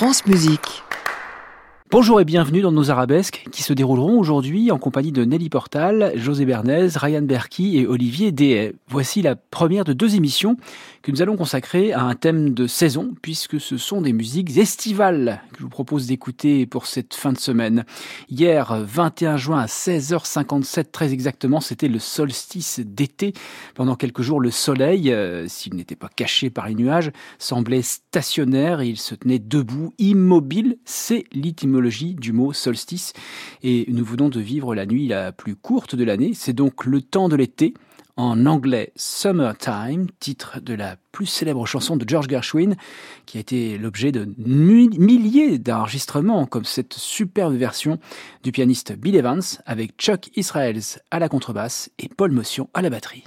France Musique. Bonjour et bienvenue dans nos arabesques qui se dérouleront aujourd'hui en compagnie de Nelly Portal, José Bernays, Ryan Berkey et Olivier Dehay. Voici la première de deux émissions que nous allons consacrer à un thème de saison puisque ce sont des musiques estivales que je vous propose d'écouter pour cette fin de semaine. Hier, 21 juin à 16h57 très exactement, c'était le solstice d'été. Pendant quelques jours, le soleil, euh, s'il n'était pas caché par les nuages, semblait stationnaire et il se tenait debout, immobile. C'est du mot solstice. Et nous venons de vivre la nuit la plus courte de l'année, c'est donc le temps de l'été. En anglais, Summertime, titre de la plus célèbre chanson de George Gershwin, qui a été l'objet de milliers d'enregistrements, comme cette superbe version du pianiste Bill Evans avec Chuck Israels à la contrebasse et Paul Motion à la batterie.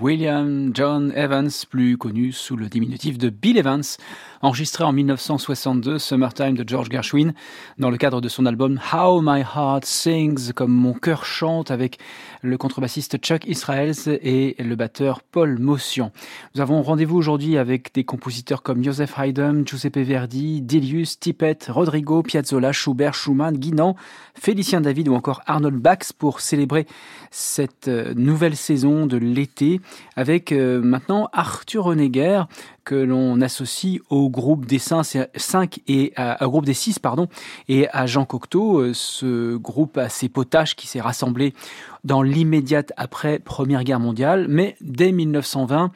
William John Evans, plus connu sous le diminutif de Bill Evans, enregistré en 1962, Summertime de George Gershwin, dans le cadre de son album How My Heart Sings, comme mon cœur chante, avec le contrebassiste Chuck Israels et le batteur Paul Motion. Nous avons rendez-vous aujourd'hui avec des compositeurs comme Joseph Haydn, Giuseppe Verdi, Delius, Tippett, Rodrigo, Piazzolla, Schubert, Schumann, Guinan, Félicien David ou encore Arnold Bax pour célébrer cette euh, nouvelle saison de l'été avec euh, maintenant Arthur Honegger que l'on associe au groupe des 5 et à, groupe des 6 pardon et à Jean Cocteau euh, ce groupe assez potache qui s'est rassemblé dans l'immédiate après Première Guerre mondiale. Mais dès 1920 euh,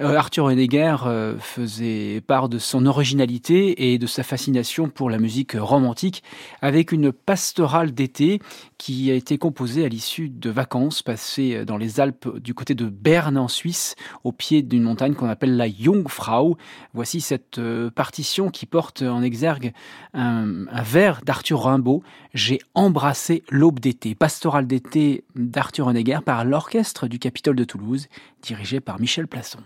Arthur Honegger euh, faisait part de son originalité et de sa fascination pour la musique romantique avec une pastorale d'été qui a été composée à l'issue de vacances passées dans les Alpes du côté de Berne en Suisse au pied d'une montagne qu'on appelle la Jungfrau. Voici cette euh, partition qui porte en exergue un, un vers d'Arthur Rimbaud, J'ai embrassé l'aube d'été, pastorale d'été d'Arthur Honegger par l'orchestre du Capitole de Toulouse dirigé par Michel Plasson.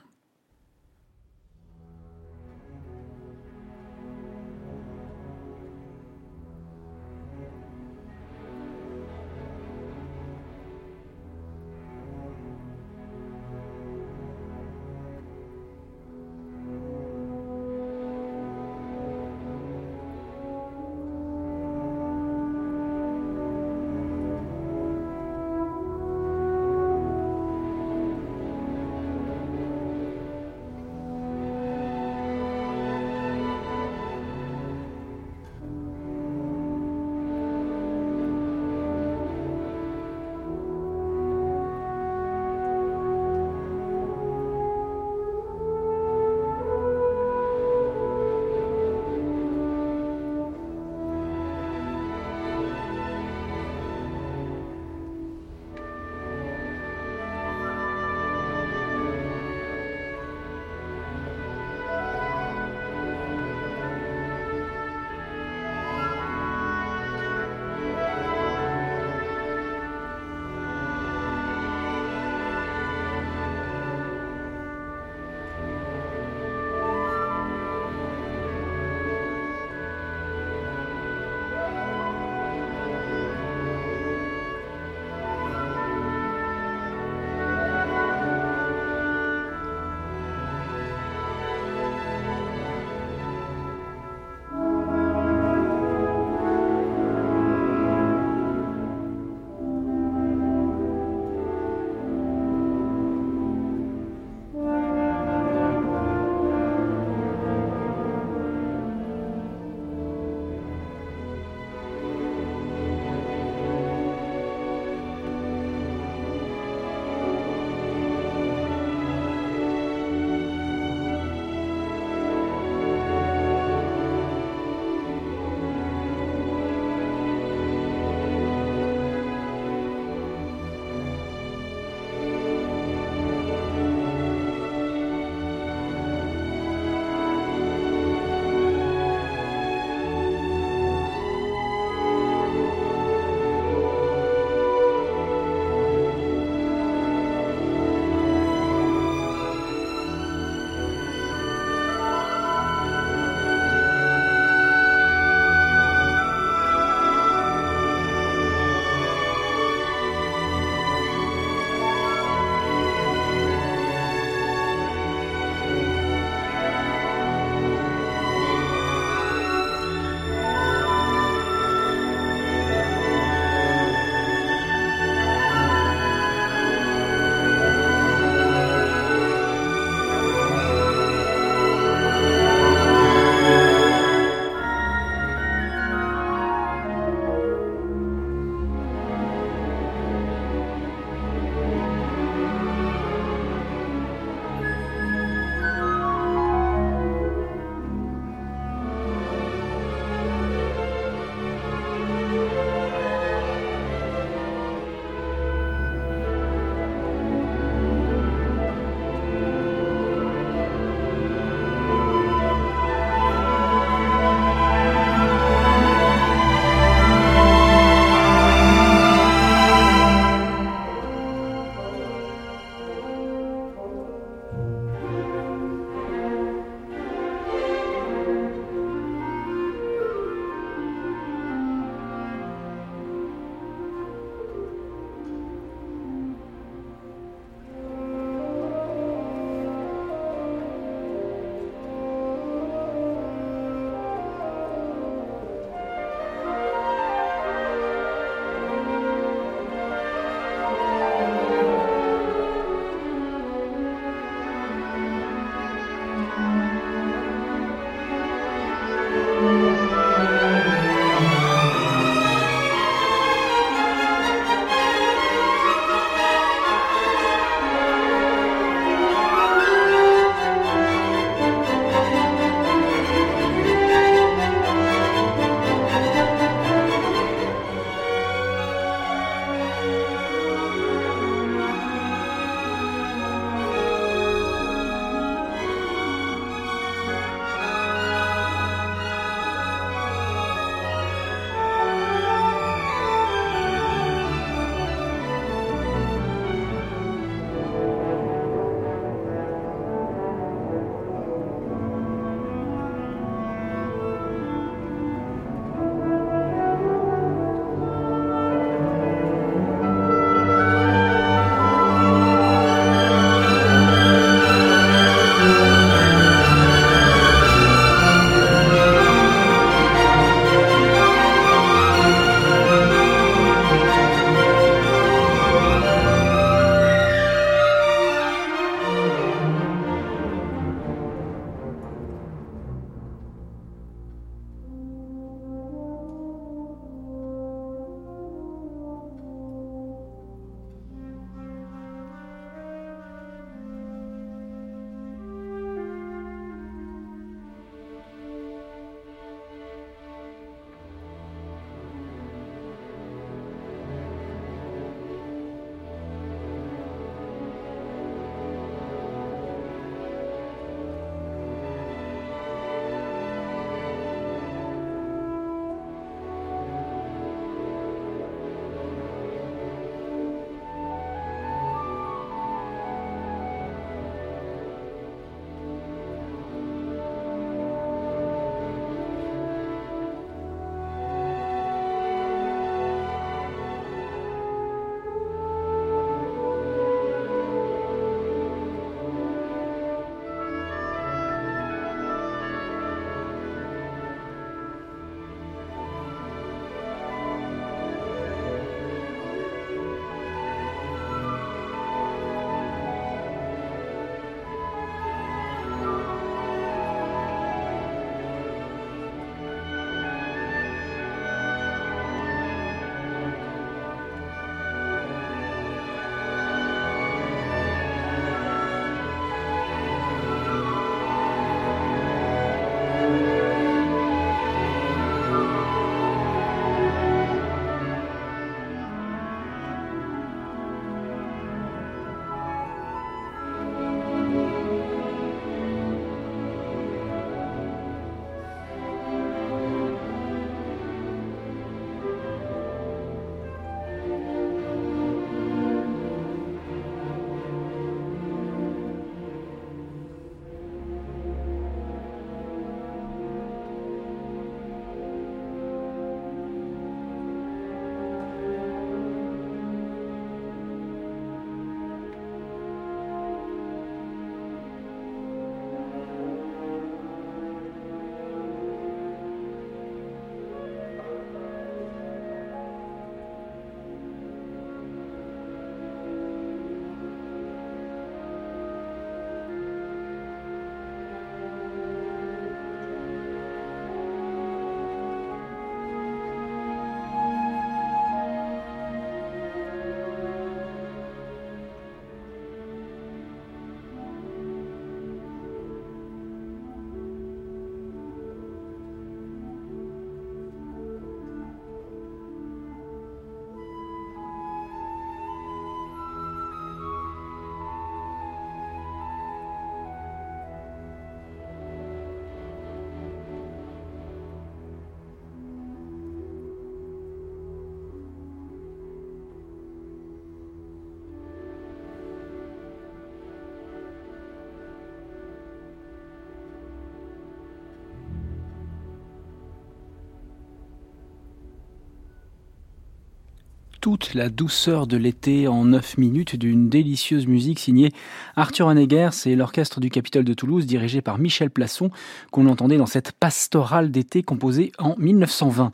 Toute la douceur de l'été en 9 minutes d'une délicieuse musique signée Arthur Honegger. C'est l'orchestre du Capitole de Toulouse dirigé par Michel Plasson qu'on entendait dans cette pastorale d'été composée en 1920.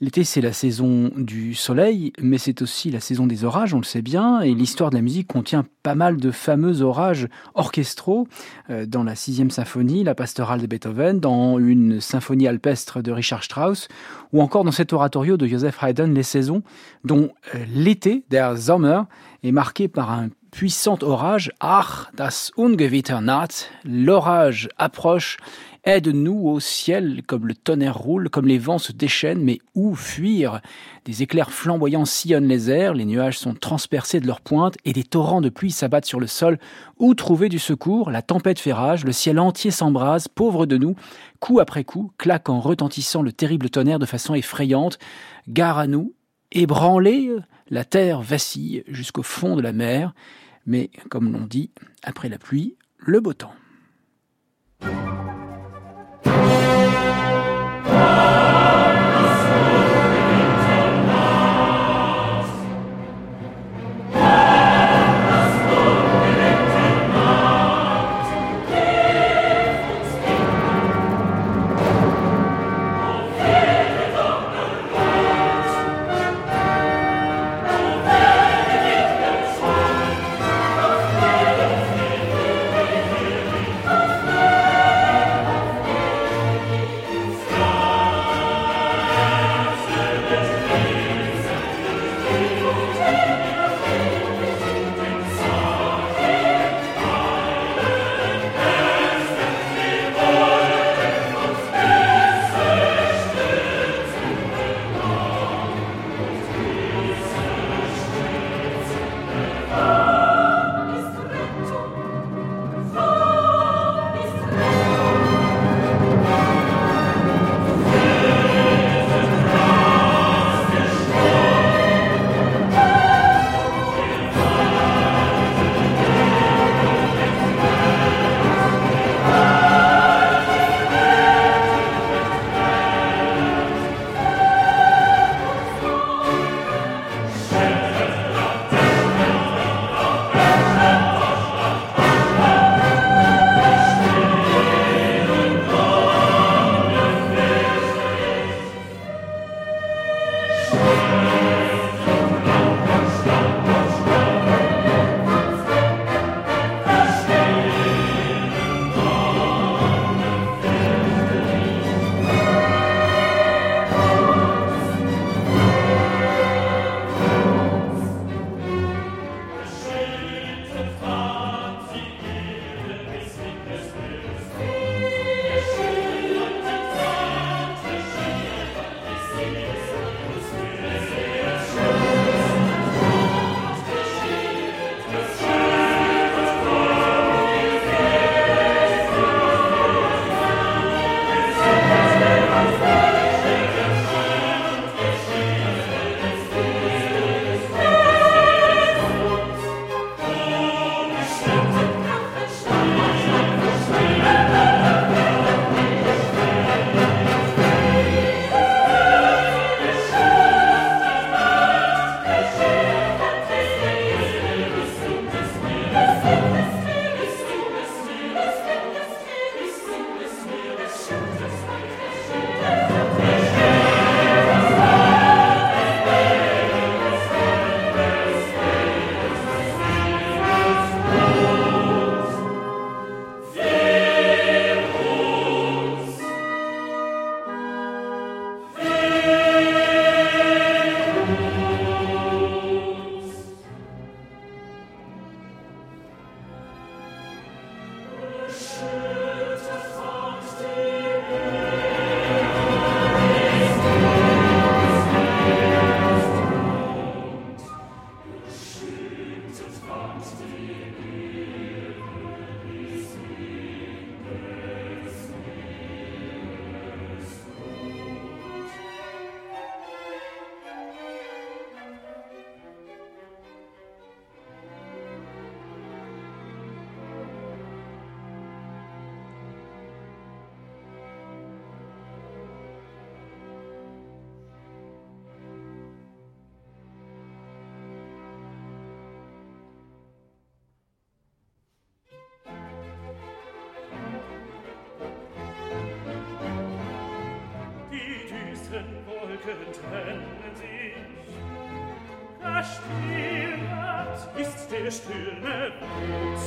L'été, c'est la saison du soleil, mais c'est aussi la saison des orages, on le sait bien, et l'histoire de la musique contient pas mal de fameux orages orchestraux, euh, dans la sixième symphonie, la pastorale de Beethoven, dans une symphonie alpestre de Richard Strauss, ou encore dans cet oratorio de Joseph Haydn, Les Saisons, dont euh, l'été, der Sommer, est marqué par un puissant orage, Ach, das Ungewitter naht, l'orage approche, Aide-nous au ciel, comme le tonnerre roule, comme les vents se déchaînent, mais où fuir? Des éclairs flamboyants sillonnent les airs, les nuages sont transpercés de leurs pointes, et des torrents de pluie s'abattent sur le sol. Où trouver du secours? La tempête fait rage, le ciel entier s'embrase, pauvre de nous. Coup après coup, claque en retentissant le terrible tonnerre de façon effrayante. Gare à nous, ébranlée, la terre vacille jusqu'au fond de la mer. Mais, comme l'on dit, après la pluie, le beau temps. Thank you. entenden sich. Da stillet ist der Stürme Wut.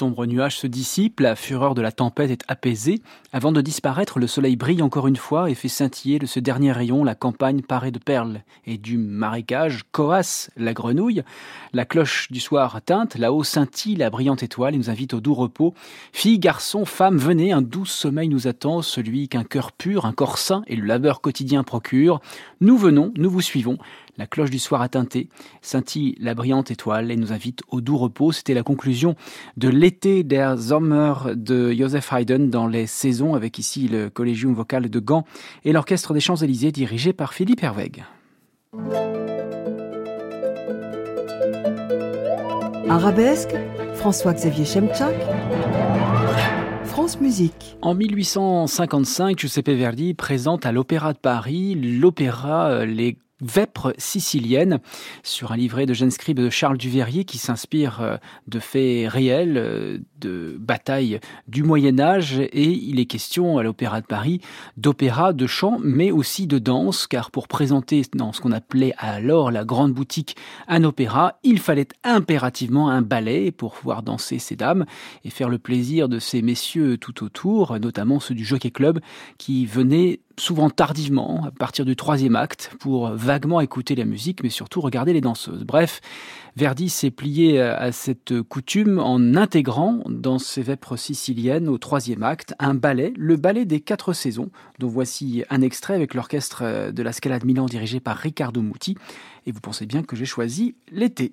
Sombres nuages se dissipent, la fureur de la tempête est apaisée. Avant de disparaître, le soleil brille encore une fois et fait scintiller de ce dernier rayon la campagne parée de perles. Et du marécage coasse la grenouille. La cloche du soir teinte, là-haut scintille la brillante étoile et nous invite au doux repos. Filles, garçons, femmes, venez, un doux sommeil nous attend, celui qu'un cœur pur, un corps sain et le labeur quotidien procurent. Nous venons, nous vous suivons. La cloche du soir a teinté, scintille la brillante étoile et nous invite au doux repos. C'était la conclusion de l'été der Sommer de Joseph Haydn dans les saisons avec ici le Collegium vocal de Gand et l'Orchestre des Champs-Élysées dirigé par Philippe Herweg. Arabesque, François-Xavier Chemchak, France Musique. En 1855, Giuseppe Verdi présente à l'Opéra de Paris l'opéra euh, Les Vêpres siciliennes sur un livret de jeune scribe de Charles Duveyrier qui s'inspire euh, de faits réels, euh, de batailles du Moyen Âge. Et il est question à l'Opéra de Paris d'opéra, de chant mais aussi de danse. Car pour présenter dans ce qu'on appelait alors la grande boutique un opéra, il fallait impérativement un ballet pour pouvoir danser ces dames et faire le plaisir de ces messieurs tout autour, notamment ceux du Jockey Club qui venaient souvent tardivement, à partir du troisième acte, pour vaguement écouter la musique, mais surtout regarder les danseuses. Bref, Verdi s'est plié à cette coutume en intégrant dans ses vêpres siciliennes au troisième acte un ballet, le ballet des quatre saisons, dont voici un extrait avec l'orchestre de la Scala de Milan dirigé par Riccardo Muti. Et vous pensez bien que j'ai choisi l'été.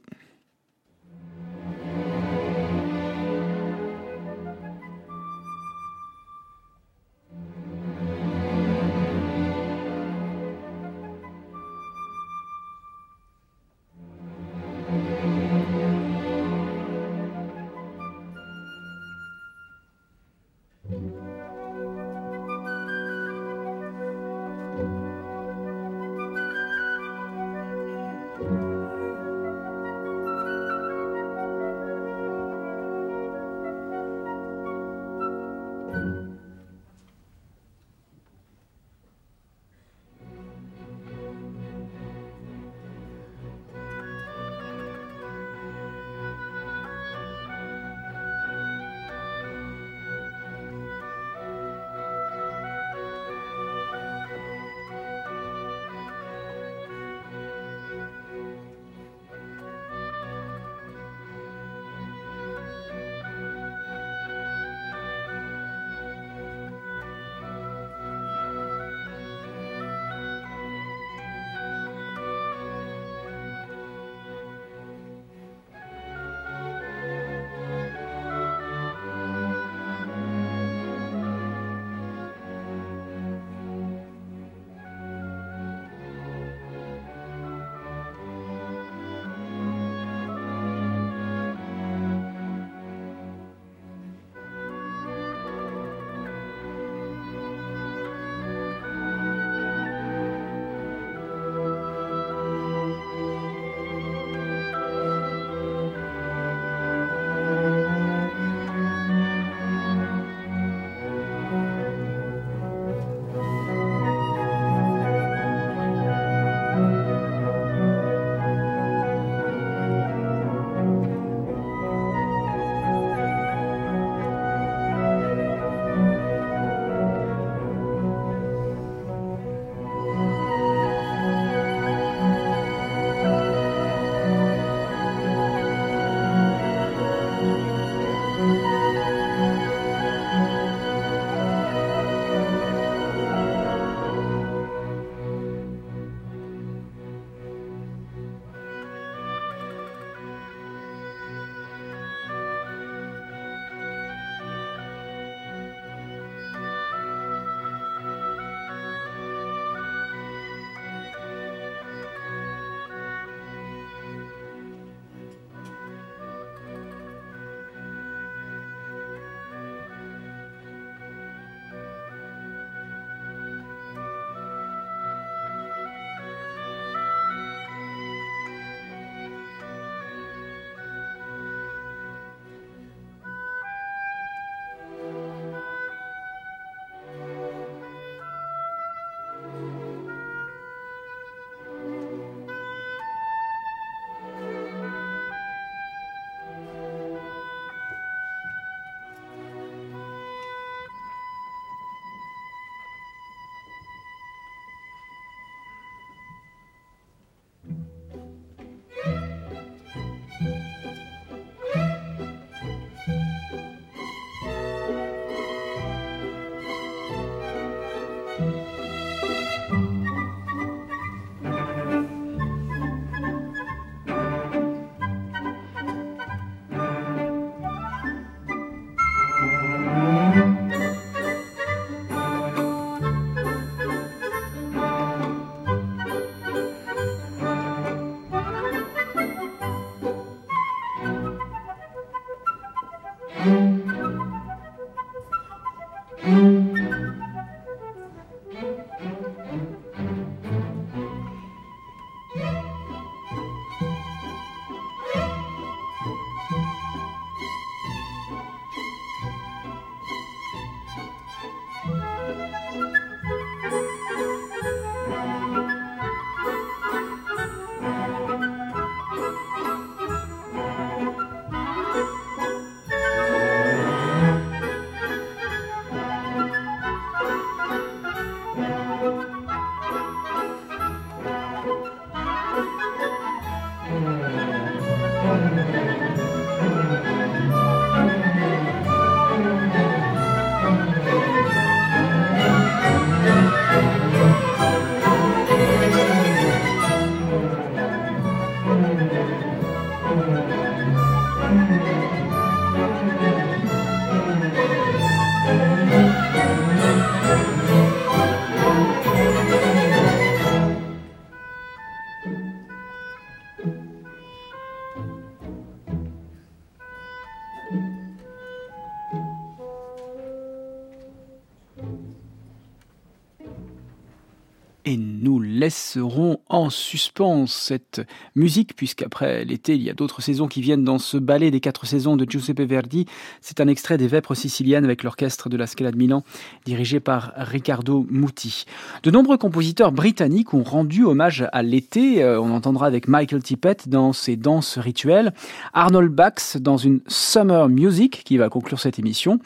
Nous laisserons en suspens cette musique puisqu'après l'été il y a d'autres saisons qui viennent dans ce ballet des quatre saisons de Giuseppe Verdi. C'est un extrait des Vêpres siciliennes avec l'orchestre de la Scala de Milan dirigé par Riccardo Muti. De nombreux compositeurs britanniques ont rendu hommage à l'été. Euh, on entendra avec Michael Tippett dans ses danses rituelles, Arnold Bax dans une Summer Music qui va conclure cette émission.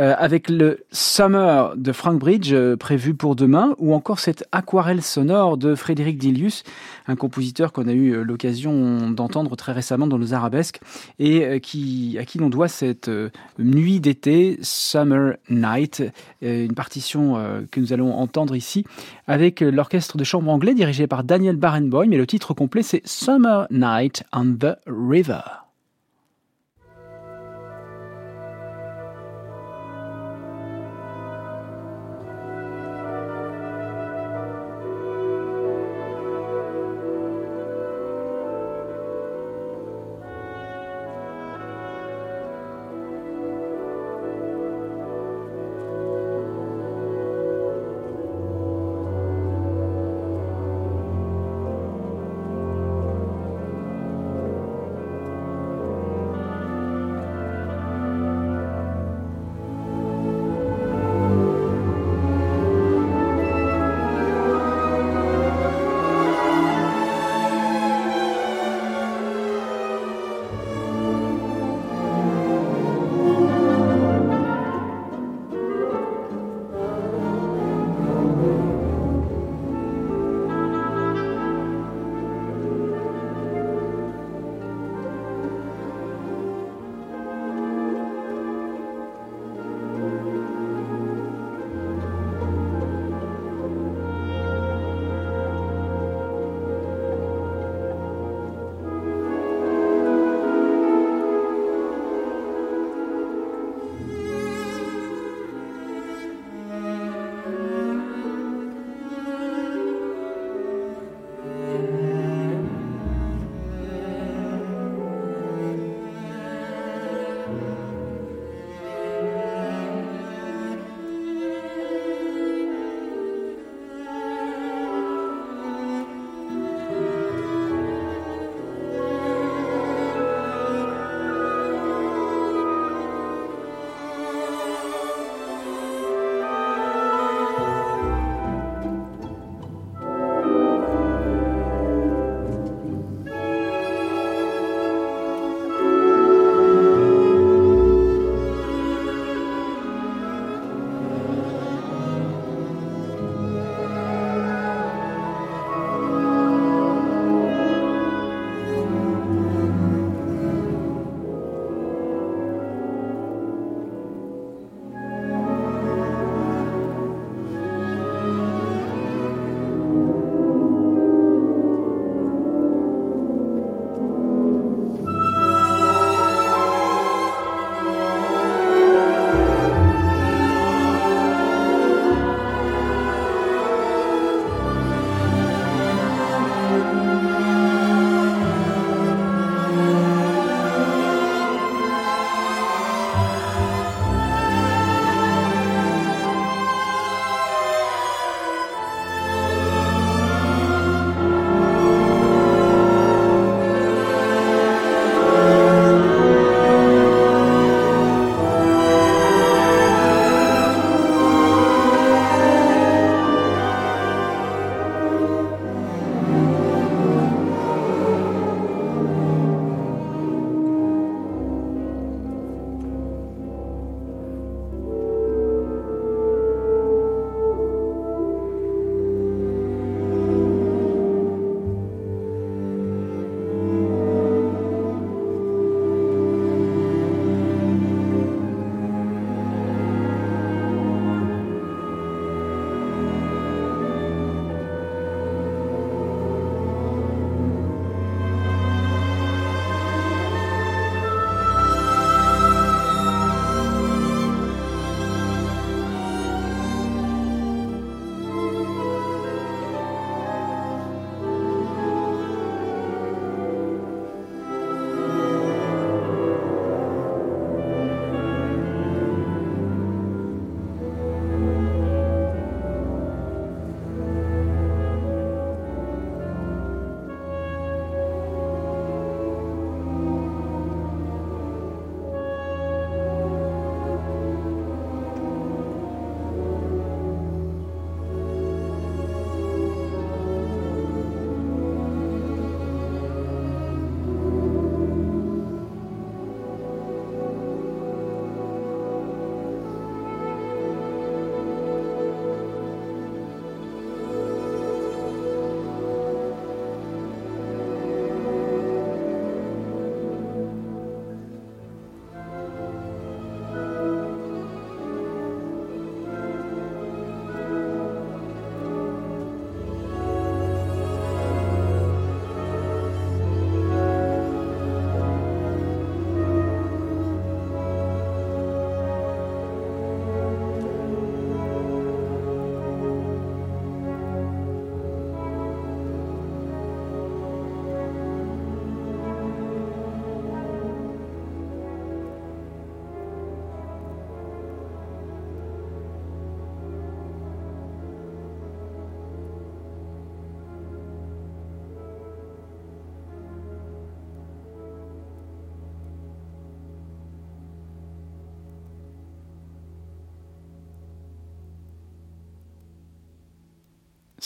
Euh, avec le Summer de Frank Bridge euh, prévu pour demain, ou encore cette aquarelle sonore de Frédéric Dilius, un compositeur qu'on a eu euh, l'occasion d'entendre très récemment dans nos arabesques, et qui, à qui l'on doit cette nuit d'été, Summer Night, une partition que nous allons entendre ici avec l'orchestre de chambre anglais dirigé par Daniel Barenboim, mais le titre complet c'est Summer Night on the River.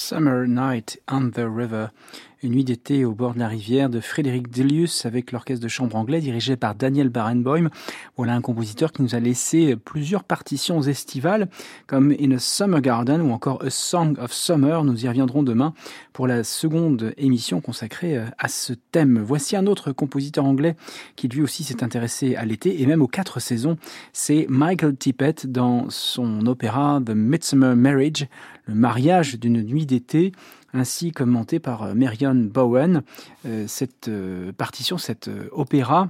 Summer Night on the River, une nuit d'été au bord de la rivière de Frédéric Delius avec l'orchestre de chambre anglais dirigé par Daniel Barenboim. Voilà un compositeur qui nous a laissé plusieurs partitions estivales comme In a Summer Garden ou encore A Song of Summer. Nous y reviendrons demain pour la seconde émission consacrée à ce thème. Voici un autre compositeur anglais qui lui aussi s'est intéressé à l'été et même aux quatre saisons. C'est Michael Tippett dans son opéra The Midsummer Marriage, le mariage d'une nuit d'été ainsi commenté par euh, Marion Bowen. Euh, cette euh, partition, cet opéra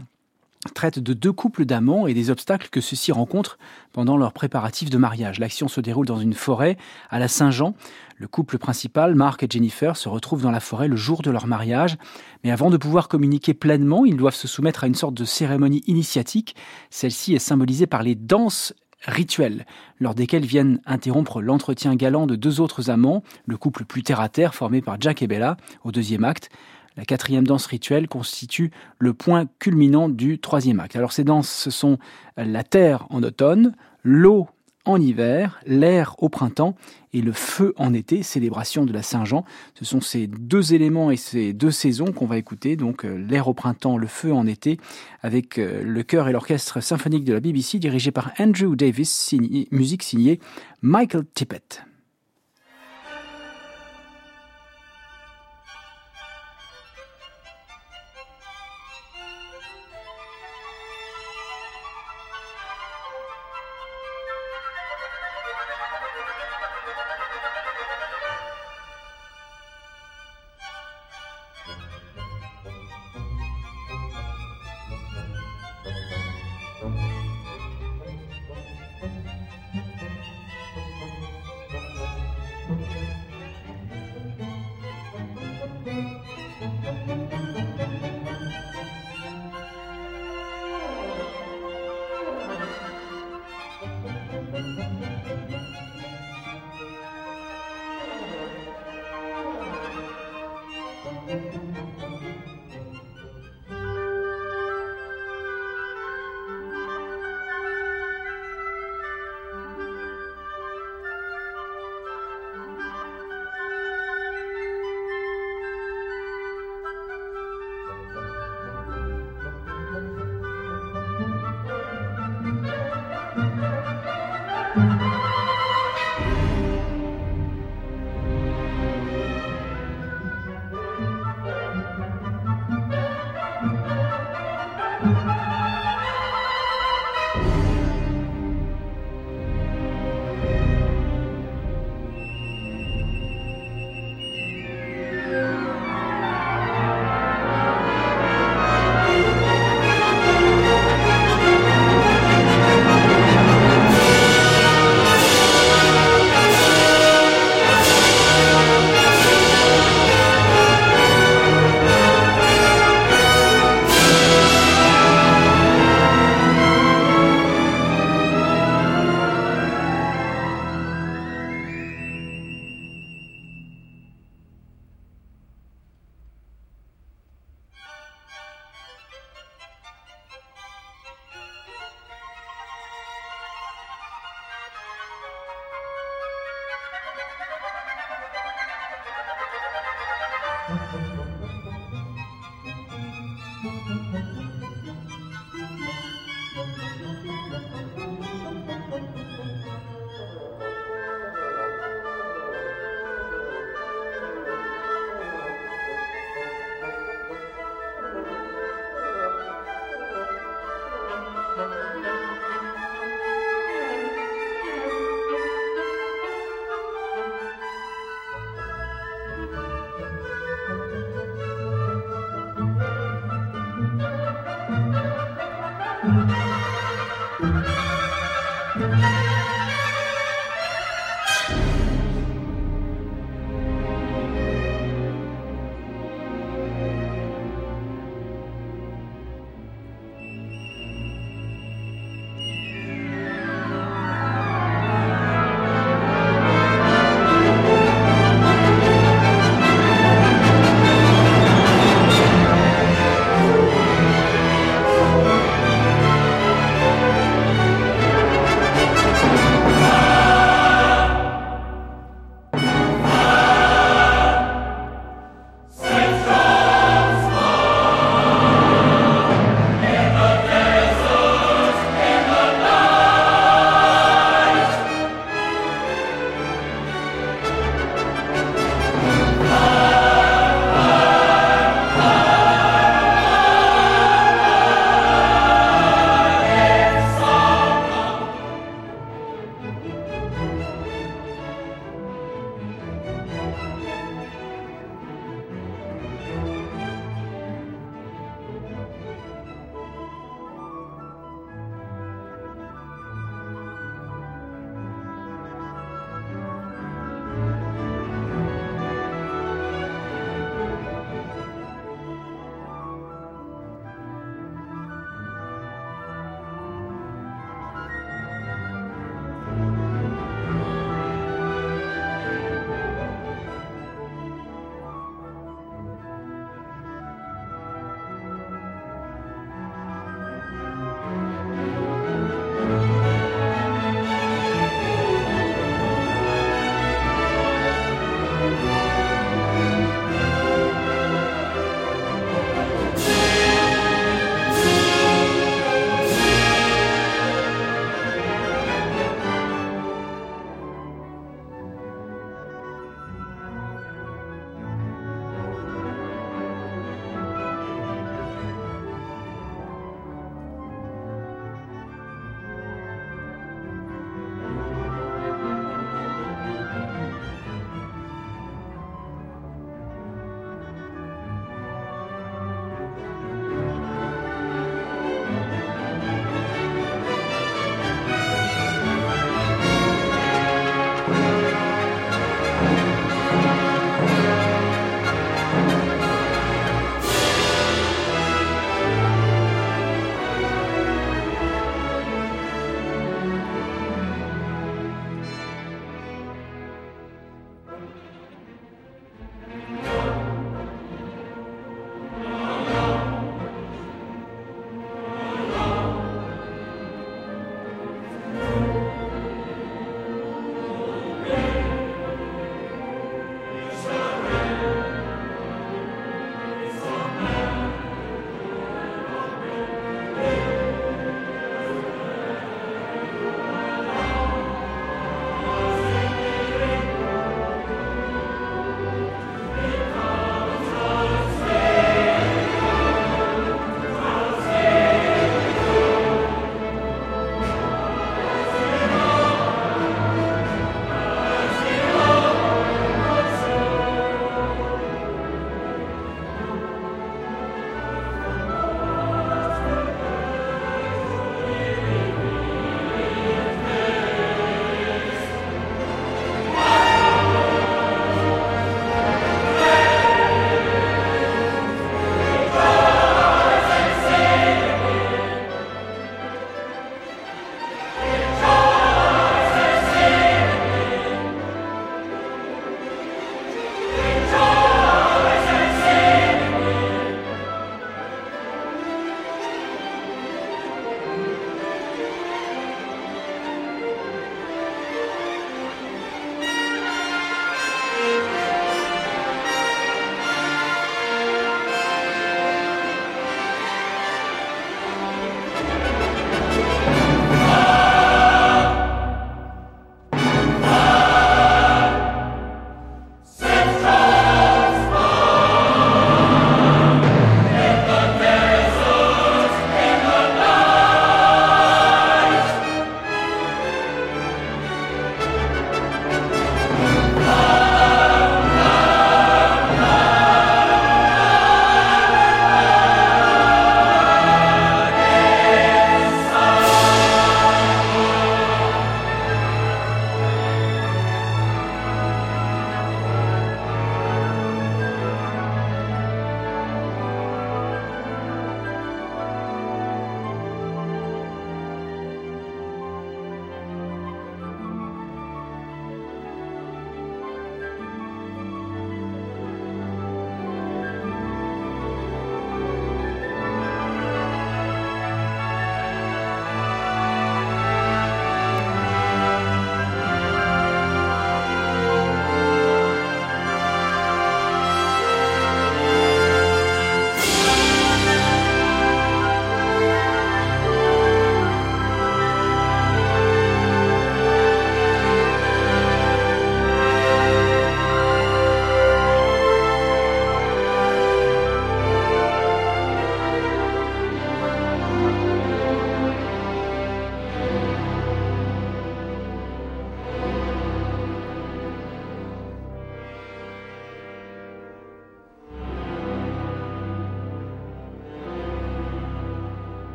traite de deux couples d'amants et des obstacles que ceux-ci rencontrent pendant leurs préparatifs de mariage. L'action se déroule dans une forêt à la Saint-Jean. Le couple principal, Mark et Jennifer, se retrouvent dans la forêt le jour de leur mariage, mais avant de pouvoir communiquer pleinement, ils doivent se soumettre à une sorte de cérémonie initiatique. Celle-ci est symbolisée par les danses rituels, lors desquels viennent interrompre l'entretien galant de deux autres amants, le couple plus terre-à-terre formé par Jack et Bella au deuxième acte. La quatrième danse rituelle constitue le point culminant du troisième acte. Alors ces danses, ce sont la terre en automne, l'eau en hiver, l'air au printemps et le feu en été, célébration de la Saint-Jean. Ce sont ces deux éléments et ces deux saisons qu'on va écouter, donc euh, l'air au printemps, le feu en été, avec euh, le chœur et l'orchestre symphonique de la BBC dirigé par Andrew Davis, musique signée Michael Tippett.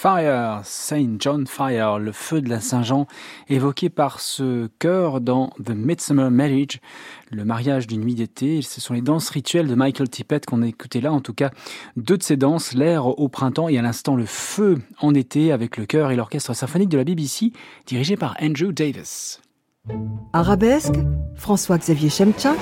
Fire, Saint John Fire, le feu de la Saint-Jean, évoqué par ce chœur dans The Midsummer Marriage, le mariage d'une nuit d'été. Ce sont les danses rituelles de Michael Tippett qu'on a là, en tout cas deux de ces danses, l'air au printemps et à l'instant le feu en été avec le chœur et l'orchestre symphonique de la BBC dirigé par Andrew Davis. Arabesque, François-Xavier Chemcha,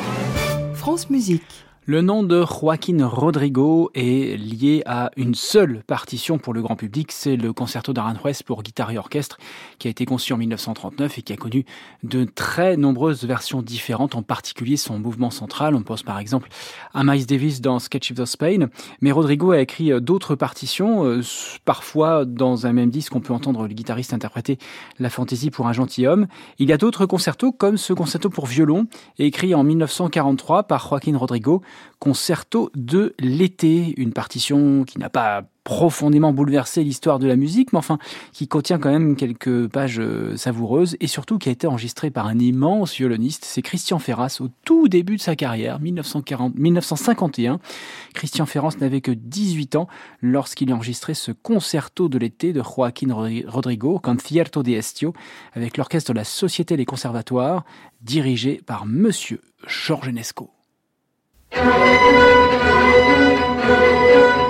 France Musique. Le nom de Joaquin Rodrigo est lié à une seule partition pour le grand public, c'est le concerto d'Aranjuez pour guitare et orchestre qui a été conçu en 1939 et qui a connu de très nombreuses versions différentes, en particulier son mouvement central. On pense par exemple à Miles Davis dans Sketch of the Spain, mais Rodrigo a écrit d'autres partitions, euh, parfois dans un même disque on peut entendre le guitariste interpréter la fantaisie pour un gentilhomme. Il y a d'autres concertos comme ce concerto pour violon écrit en 1943 par Joaquin Rodrigo Concerto de l'été, une partition qui n'a pas profondément bouleversé l'histoire de la musique, mais enfin qui contient quand même quelques pages euh, savoureuses et surtout qui a été enregistré par un immense violoniste, c'est Christian Ferras au tout début de sa carrière, 1940, 1951. Christian Ferras n'avait que 18 ans lorsqu'il a enregistré ce concerto de l'été de Joaquín Rodrigo, Concierto de Estio, avec l'orchestre de la Société des Conservatoires, dirigé par Monsieur Georges Nesco. Thank you.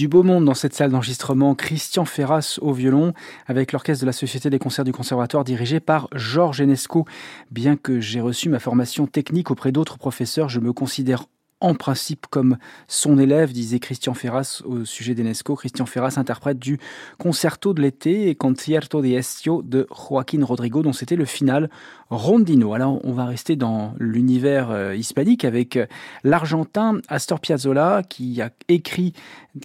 Du beau monde dans cette salle d'enregistrement. Christian Ferras au violon, avec l'orchestre de la Société des concerts du Conservatoire dirigé par Georges Enesco. Bien que j'ai reçu ma formation technique auprès d'autres professeurs, je me considère en principe comme son élève, disait Christian Ferras au sujet d'Enesco. Christian Ferras interprète du concerto de l'été et concierto di Estio de Joaquín Rodrigo, dont c'était le final Rondino. Alors, on va rester dans l'univers euh, hispanique avec euh, l'Argentin Astor Piazzolla qui a écrit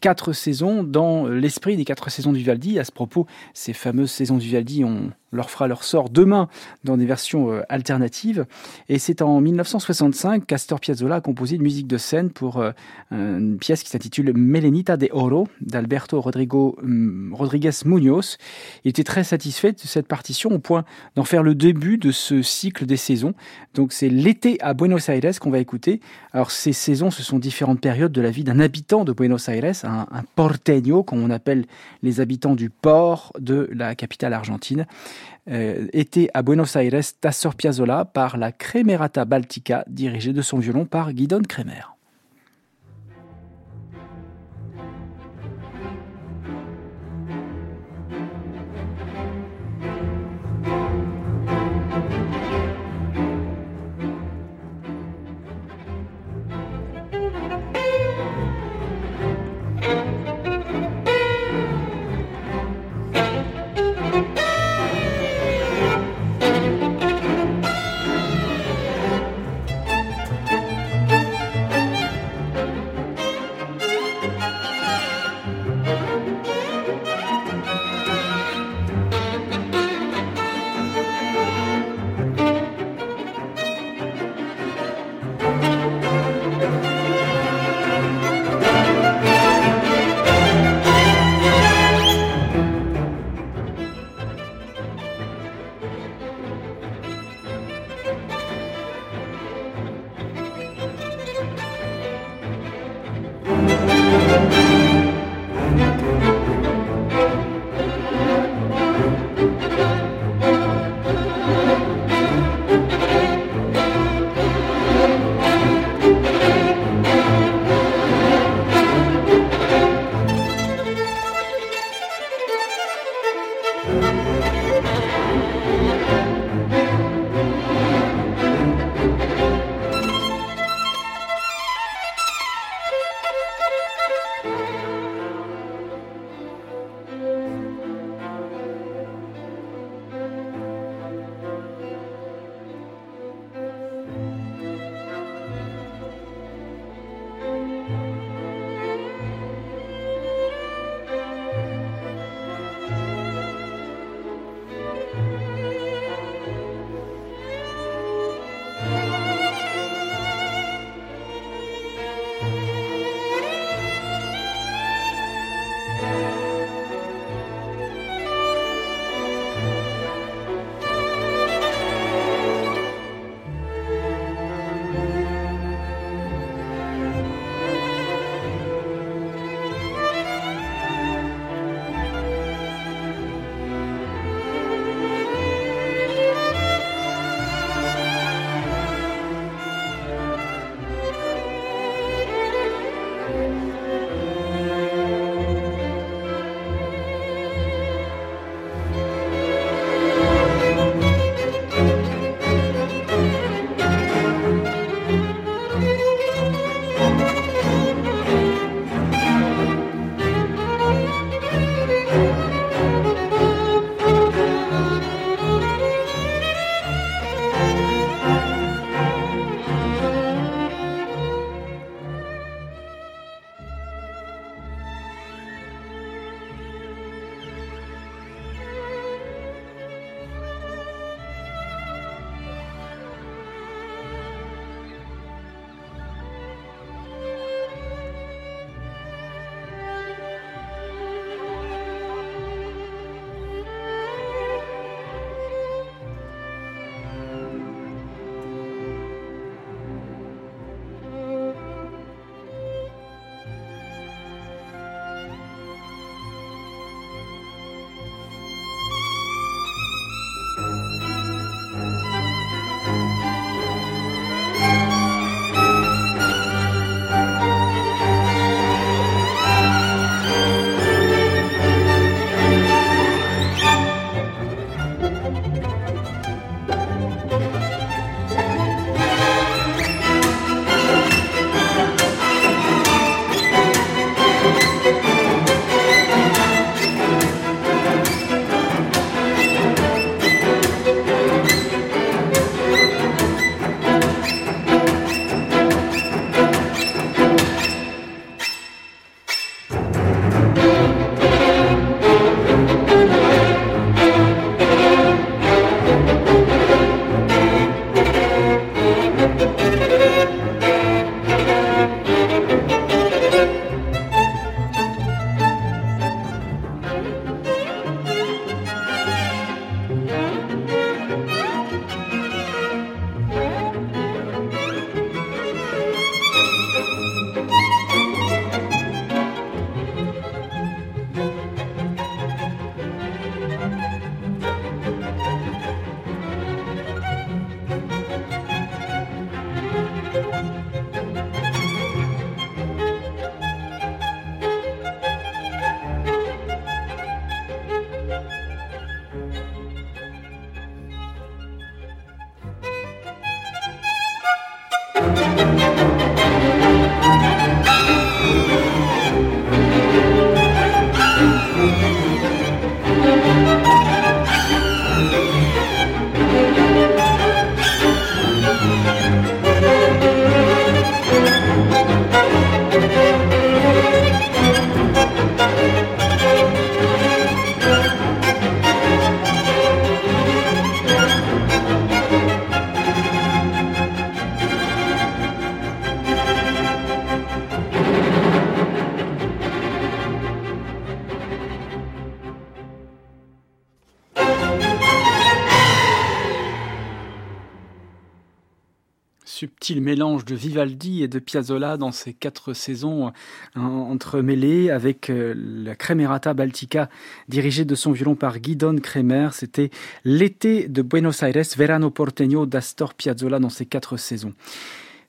quatre saisons dans l'esprit des quatre saisons du Vivaldi. À ce propos, ces fameuses saisons du Vivaldi, on leur fera leur sort demain dans des versions euh, alternatives. Et c'est en 1965 qu'Astor Piazzolla a composé une musique de scène pour une pièce qui s'intitule Melenita de Oro d'Alberto Rodrigo, mm, Rodriguez Munoz. Il était très satisfait de cette partition au point d'en faire le début de ce cycle des saisons. Donc c'est l'été à Buenos Aires qu'on va écouter. Alors ces saisons, ce sont différentes périodes de la vie d'un habitant de Buenos Aires, un, porteño, comme on appelle les habitants du port de la capitale argentine. Euh, été à Buenos Aires, Tassor Piazzolla par la Cremerata Baltica, dirigée de son violon par Guidon Kremer. mélange de Vivaldi et de Piazzolla dans ces quatre saisons euh, entremêlées avec euh, la Cremerata Baltica dirigée de son violon par Guidon Kremer. C'était l'été de Buenos Aires, Verano Porteño d'Astor Piazzolla dans ces quatre saisons.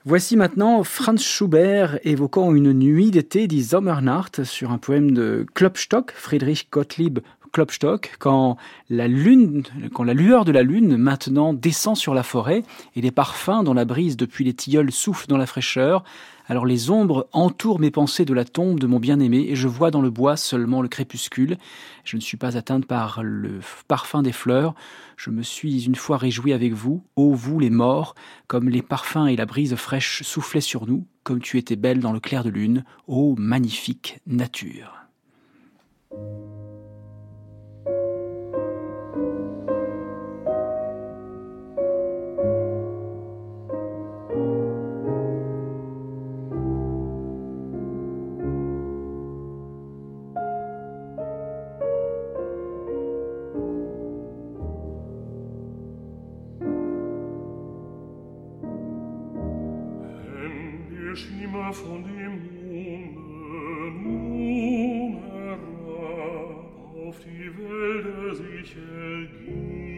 Voici maintenant Franz Schubert évoquant une nuit d'été dit Sommernacht sur un poème de Klopstock, Friedrich Gottlieb Klopstock, quand la lune, quand la lueur de la lune maintenant descend sur la forêt et les parfums dont la brise depuis les tilleuls soufflent dans la fraîcheur, alors les ombres entourent mes pensées de la tombe de mon bien-aimé et je vois dans le bois seulement le crépuscule. Je ne suis pas atteinte par le parfum des fleurs. Je me suis une fois réjoui avec vous, ô vous les morts, comme les parfums et la brise fraîche soufflaient sur nous, comme tu étais belle dans le clair de lune, ô magnifique nature. sich ergießt.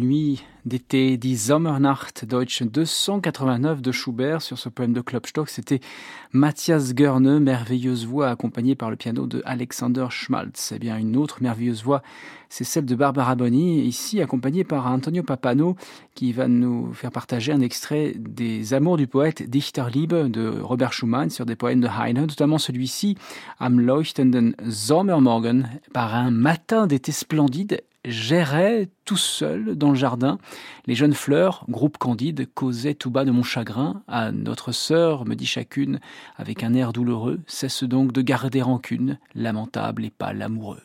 Nuit d'été, Die Sommernacht Deutsche 289 de Schubert sur ce poème de Klopstock. C'était Matthias Görne, merveilleuse voix accompagnée par le piano de Alexander Schmaltz. Eh bien, une autre merveilleuse voix, c'est celle de Barbara Boni, ici accompagnée par Antonio Papano, qui va nous faire partager un extrait des Amours du poète Dichterliebe de Robert Schumann sur des poèmes de Heine, notamment celui-ci, Am leuchtenden Sommermorgen, par un matin d'été splendide j'errais tout seul dans le jardin. Les jeunes fleurs, groupe candide, causaient tout bas de mon chagrin. À notre sœur, me dit chacune, avec un air douloureux, cesse donc de garder rancune, lamentable et pas l'amoureux.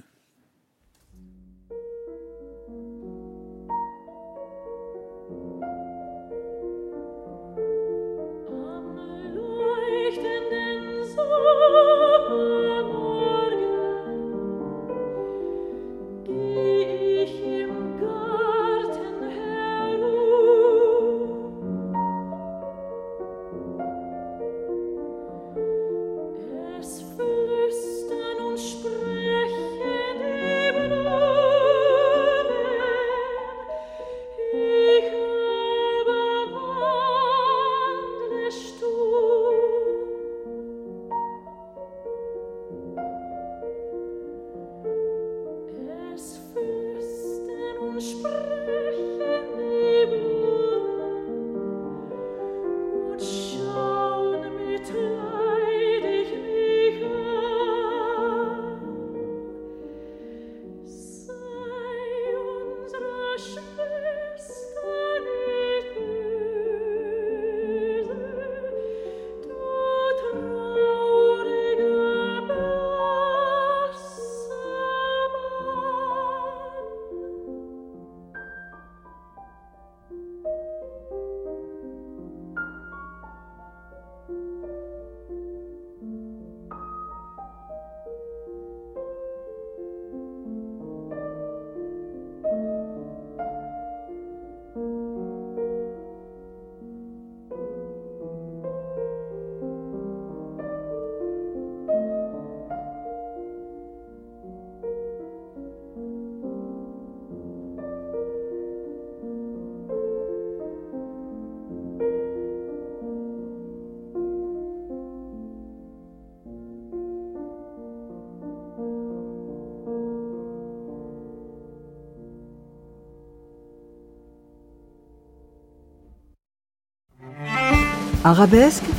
Arabesque,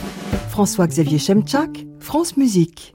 François-Xavier Chemchak, France Musique.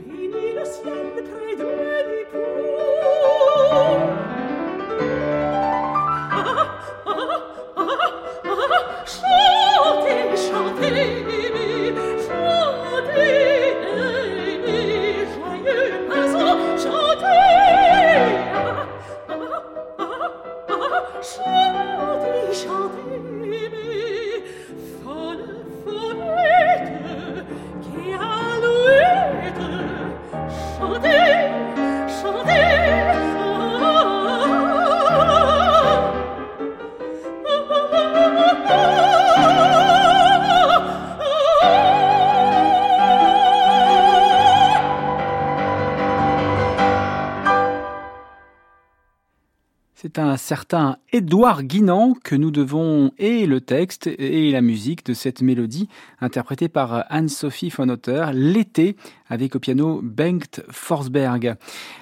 certain Édouard Guinan que nous devons et le texte et la musique de cette mélodie interprétée par Anne-Sophie von Otter, l'été avec au piano Bengt Forsberg.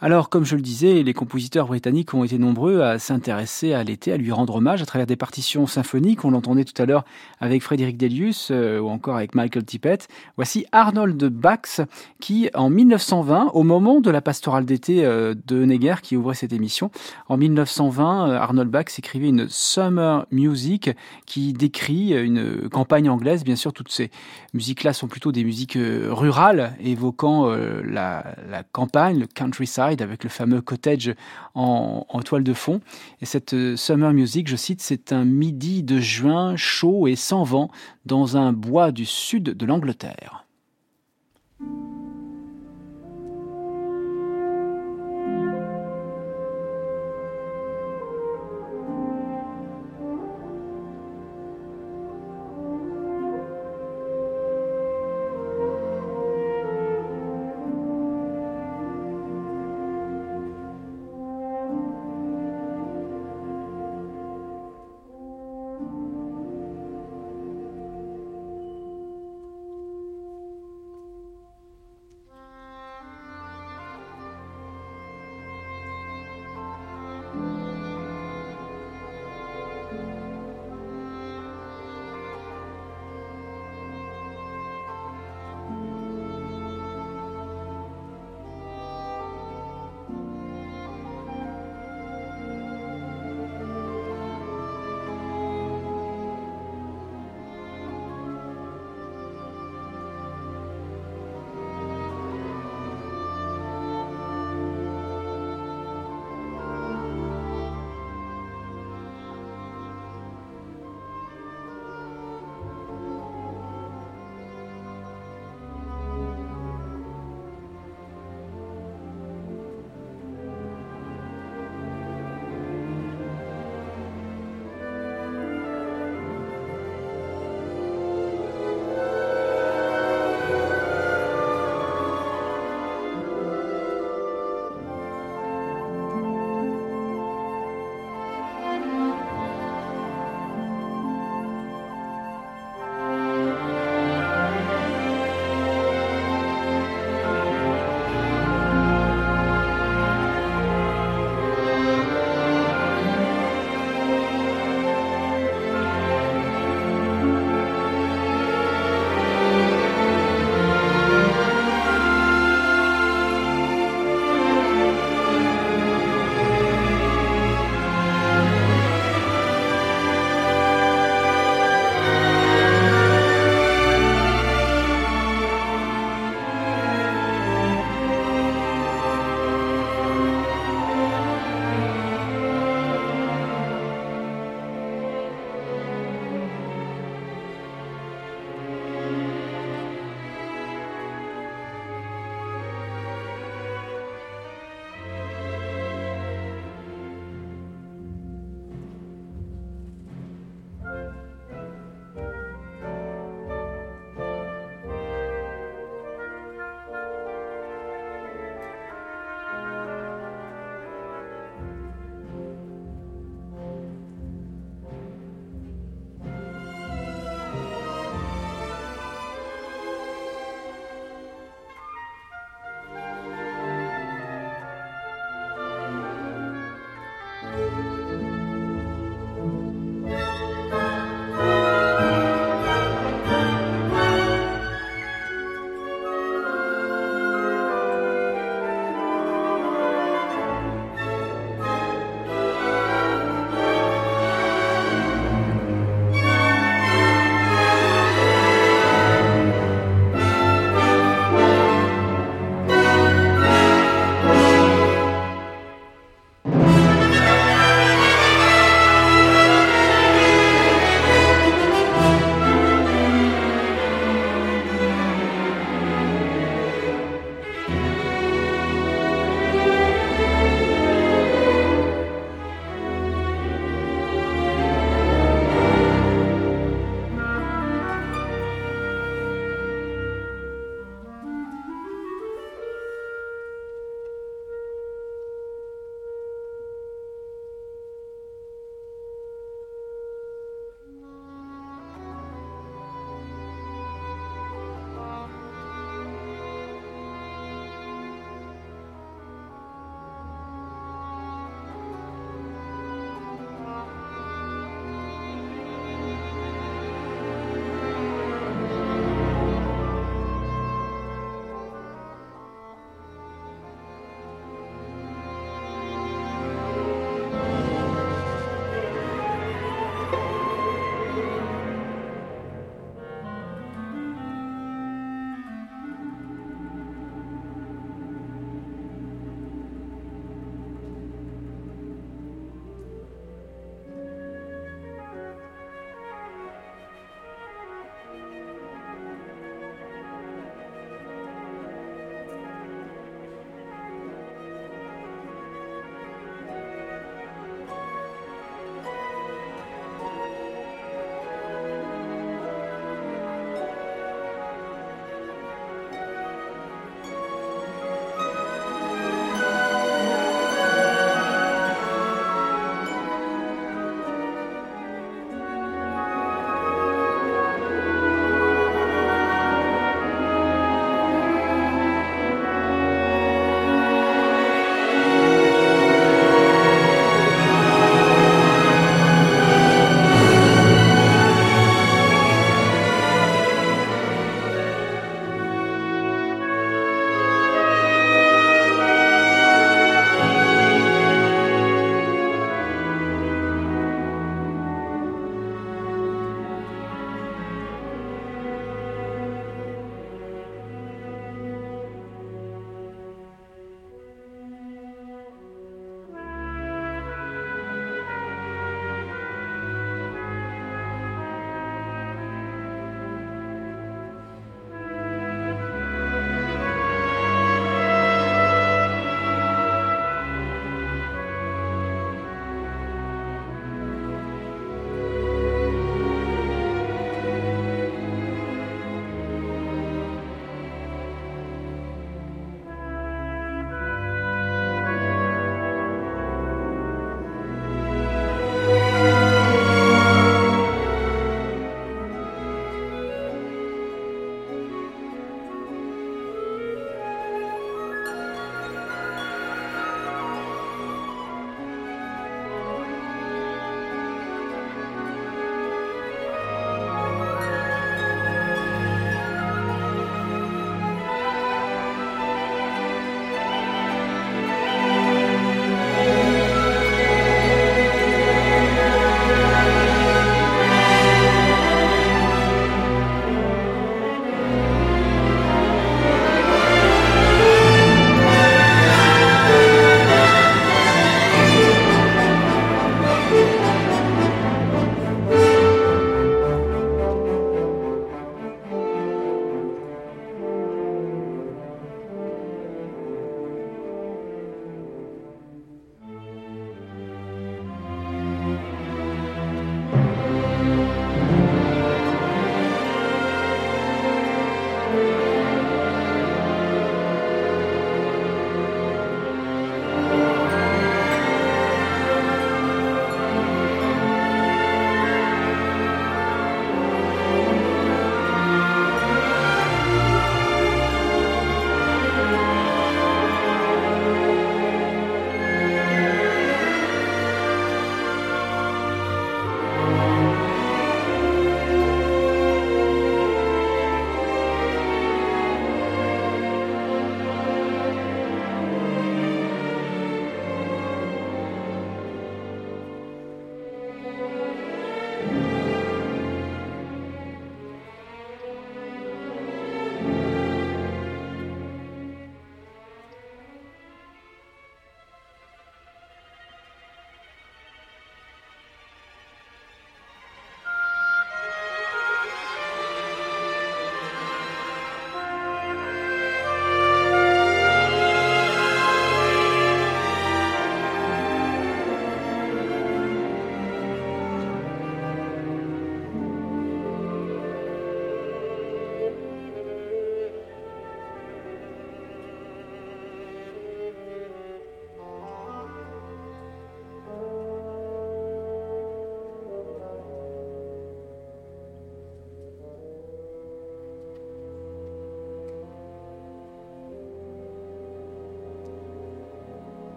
Alors, comme je le disais, les compositeurs britanniques ont été nombreux à s'intéresser à l'été, à lui rendre hommage à travers des partitions symphoniques. On l'entendait tout à l'heure avec Frédéric Delius euh, ou encore avec Michael Tippett. Voici Arnold Bax qui, en 1920, au moment de la pastorale d'été euh, de Neger qui ouvrait cette émission, en 1920, euh, Arnold Bax écrivait une Summer Music qui décrit une campagne anglaise. Bien sûr, toutes ces musiques-là sont plutôt des musiques rurales, évoquant évoquant euh, la, campagne, le countryside, avec le fameux cottage en, toile de fond. Et cette euh, summer music, je cite, c'est un midi de juin chaud et sans vent dans un bois du sud de l'Angleterre.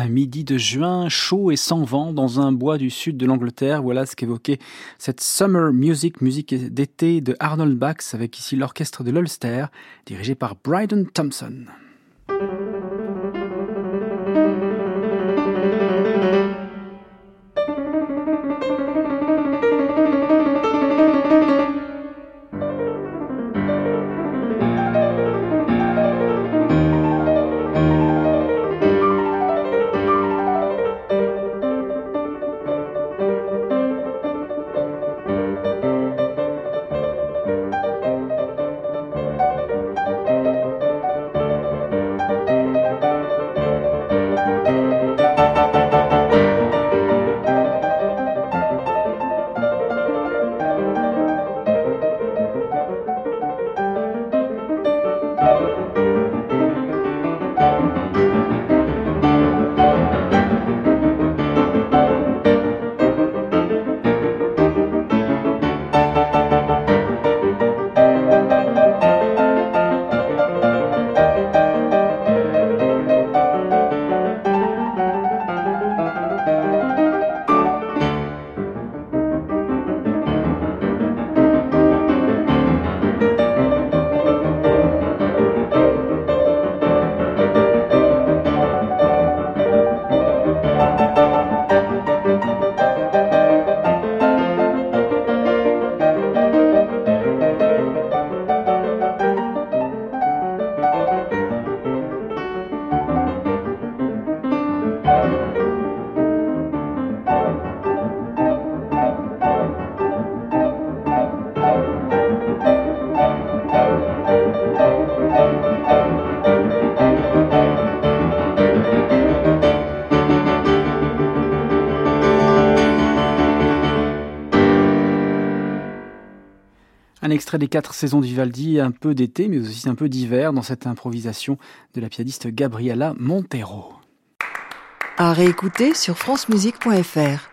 Un midi de juin, chaud et sans vent, dans un bois du sud de l'Angleterre. Voilà ce qu'évoquait cette Summer Music, musique d'été de Arnold Bax, avec ici l'orchestre de l'Ulster, dirigé par Bryden Thompson. Des quatre saisons de Vivaldi, un peu d'été, mais aussi un peu d'hiver dans cette improvisation de la pianiste Gabriela Montero. À réécouter sur francemusique.fr.